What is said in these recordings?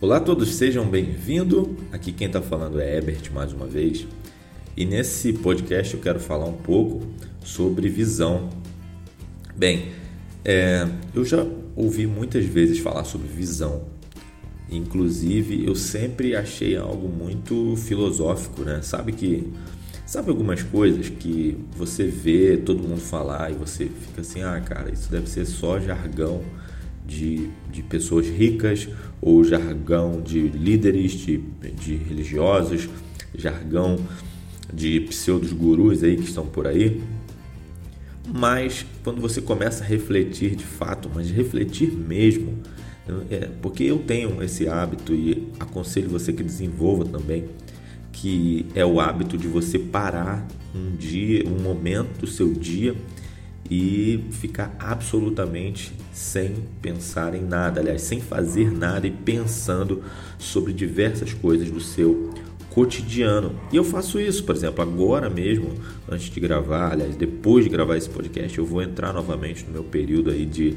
Olá a todos, sejam bem-vindos. Aqui quem está falando é Ebert mais uma vez. E nesse podcast eu quero falar um pouco sobre visão. Bem, é, eu já ouvi muitas vezes falar sobre visão. Inclusive, eu sempre achei algo muito filosófico, né? Sabe que sabe algumas coisas que você vê todo mundo falar e você fica assim, ah, cara, isso deve ser só jargão de, de pessoas ricas ou jargão de líderes, de, de religiosos, jargão de pseudos gurus aí que estão por aí. Mas quando você começa a refletir de fato, mas refletir mesmo, é, porque eu tenho esse hábito e aconselho você que desenvolva também, que é o hábito de você parar um dia, um momento do seu dia e ficar absolutamente sem pensar em nada, aliás, sem fazer nada e pensando sobre diversas coisas do seu cotidiano. E eu faço isso, por exemplo, agora mesmo, antes de gravar, aliás, depois de gravar esse podcast, eu vou entrar novamente no meu período aí de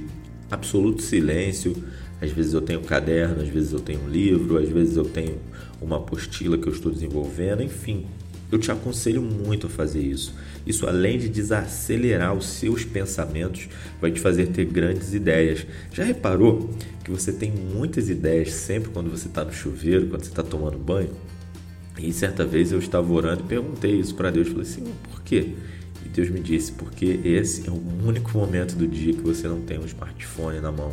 absoluto silêncio. Às vezes eu tenho um caderno, às vezes eu tenho um livro, às vezes eu tenho uma apostila que eu estou desenvolvendo, enfim, eu te aconselho muito a fazer isso. Isso, além de desacelerar os seus pensamentos, vai te fazer ter grandes ideias. Já reparou que você tem muitas ideias sempre quando você está no chuveiro, quando você está tomando banho? E certa vez eu estava orando e perguntei isso para Deus. Falei assim: por quê? E Deus me disse: porque esse é o único momento do dia que você não tem um smartphone na mão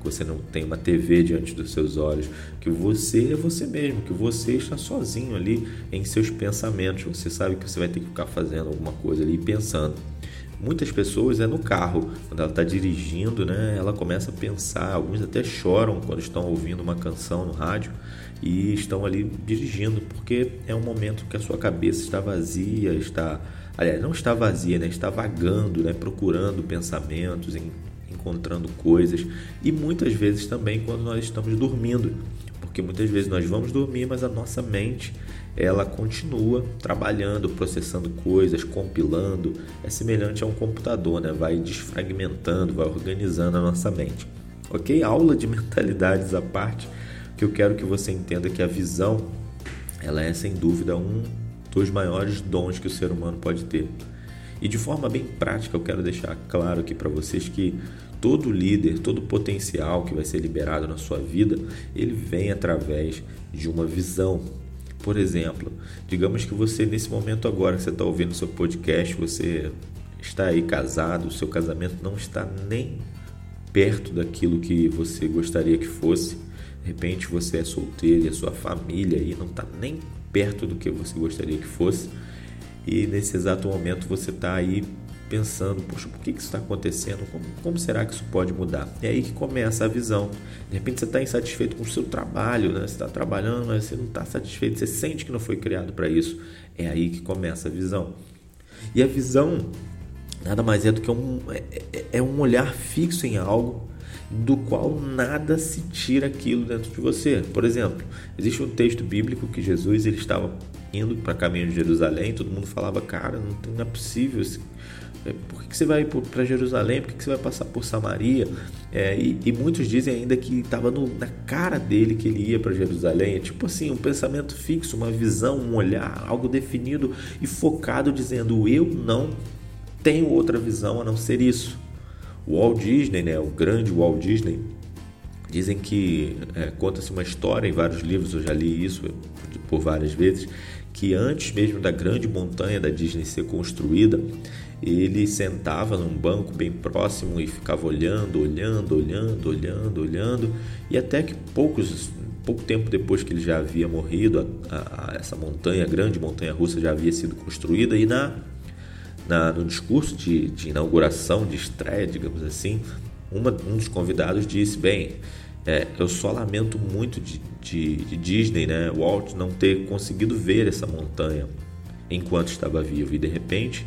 que você não tem uma TV diante dos seus olhos, que você é você mesmo, que você está sozinho ali em seus pensamentos. Você sabe que você vai ter que ficar fazendo alguma coisa ali pensando. Muitas pessoas é no carro, quando ela está dirigindo, né? Ela começa a pensar. Alguns até choram quando estão ouvindo uma canção no rádio e estão ali dirigindo, porque é um momento que a sua cabeça está vazia, está, aliás, não está vazia, né? Está vagando, né? Procurando pensamentos, em encontrando coisas e muitas vezes também quando nós estamos dormindo, porque muitas vezes nós vamos dormir, mas a nossa mente ela continua trabalhando, processando coisas, compilando, é semelhante a um computador, né? Vai desfragmentando, vai organizando a nossa mente. OK? Aula de mentalidades à parte, que eu quero que você entenda que a visão ela é sem dúvida um dos maiores dons que o ser humano pode ter. E de forma bem prática, eu quero deixar claro aqui para vocês que todo líder, todo potencial que vai ser liberado na sua vida, ele vem através de uma visão. Por exemplo, digamos que você nesse momento agora que você está ouvindo seu podcast, você está aí casado, o seu casamento não está nem perto daquilo que você gostaria que fosse. De repente você é solteiro e a sua família aí não está nem perto do que você gostaria que fosse e nesse exato momento você está aí pensando, poxa, por que, que isso está acontecendo? Como, como, será que isso pode mudar? É aí que começa a visão. De repente você está insatisfeito com o seu trabalho, né? você está trabalhando, mas você não está satisfeito, você sente que não foi criado para isso. É aí que começa a visão. E a visão nada mais é do que um, é, é, é um olhar fixo em algo do qual nada se tira aquilo dentro de você. Por exemplo, existe um texto bíblico que Jesus ele estava indo para caminho de Jerusalém, todo mundo falava, cara, não, não é possível. É, por que, você vai para Jerusalém? Por que, você vai passar por Samaria? É, e, e, muitos dizem ainda que estava na cara dele que ele ia para Jerusalém. É tipo assim, um pensamento fixo, uma visão, um olhar, algo definido e focado, dizendo: Eu não tenho outra visão a não ser isso. O Walt Disney, né, o grande Walt Disney, dizem que é, conta-se uma história em vários livros, eu já li isso por várias vezes, que antes mesmo da grande montanha da Disney ser construída, ele sentava num banco bem próximo e ficava olhando, olhando, olhando, olhando, olhando, e até que poucos pouco tempo depois que ele já havia morrido, a, a, essa montanha, a grande montanha russa já havia sido construída e na, na no discurso de, de inauguração, de estreia, digamos assim, uma, um dos convidados disse: Bem, é, eu só lamento muito de, de, de, Disney, né? Walt não ter conseguido ver essa montanha enquanto estava vivo. E de repente,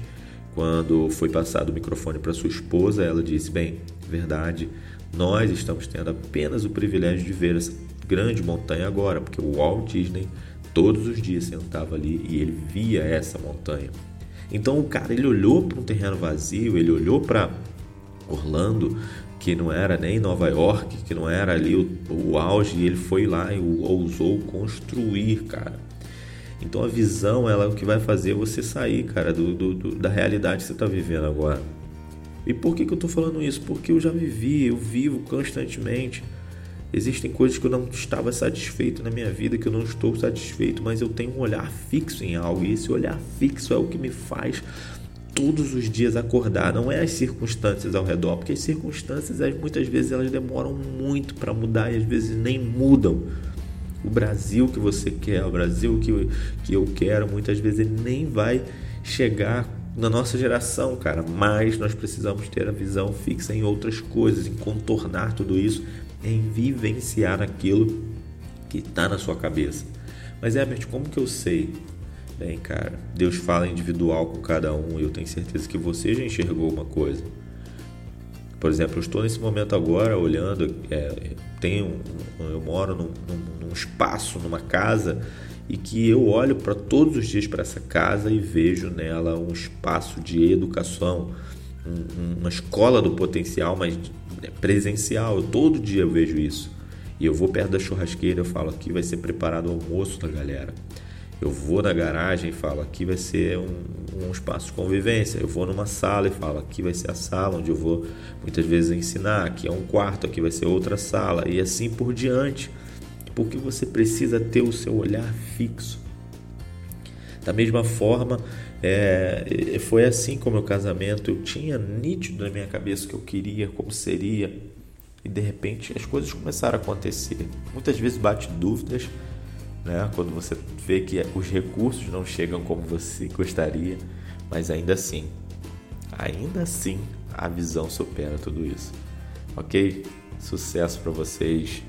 quando foi passado o microfone para sua esposa, ela disse: Bem, verdade, nós estamos tendo apenas o privilégio de ver essa grande montanha agora, porque o Walt Disney todos os dias sentava ali e ele via essa montanha. Então o cara ele olhou para um terreno vazio, ele olhou para Orlando que não era nem Nova York, que não era ali o, o auge, e ele foi lá e ousou construir, cara. Então a visão ela é o que vai fazer você sair, cara, do, do, do da realidade que você está vivendo agora. E por que, que eu estou falando isso? Porque eu já vivi, eu vivo constantemente. Existem coisas que eu não estava satisfeito na minha vida, que eu não estou satisfeito, mas eu tenho um olhar fixo em algo, e esse olhar fixo é o que me faz todos os dias acordar, não é as circunstâncias ao redor, porque as circunstâncias muitas vezes elas demoram muito para mudar e às vezes nem mudam. O Brasil que você quer, o Brasil que, que eu quero, muitas vezes ele nem vai chegar na nossa geração, cara, mas nós precisamos ter a visão fixa em outras coisas, em contornar tudo isso, em vivenciar aquilo que está na sua cabeça. Mas, Herbert, como que eu sei? Bem, cara, Deus fala individual com cada um e eu tenho certeza que você já enxergou uma coisa. Por exemplo, eu estou nesse momento agora olhando, é, tenho, eu moro num, num, num espaço, numa casa e que eu olho para todos os dias para essa casa e vejo nela um espaço de educação, um, uma escola do potencial, mas presencial. Eu, todo dia eu vejo isso. E eu vou perto da churrasqueira, eu falo aqui vai ser preparado o almoço da galera. Eu vou na garagem e falo aqui vai ser um, um espaço de convivência. Eu vou numa sala e falo aqui vai ser a sala onde eu vou muitas vezes ensinar. Aqui é um quarto, aqui vai ser outra sala e assim por diante porque você precisa ter o seu olhar fixo. Da mesma forma, é, foi assim com o meu casamento. Eu tinha nítido na minha cabeça o que eu queria, como seria, e de repente as coisas começaram a acontecer. Muitas vezes bate dúvidas, né? quando você vê que os recursos não chegam como você gostaria, mas ainda assim, ainda assim, a visão supera tudo isso. Ok? Sucesso para vocês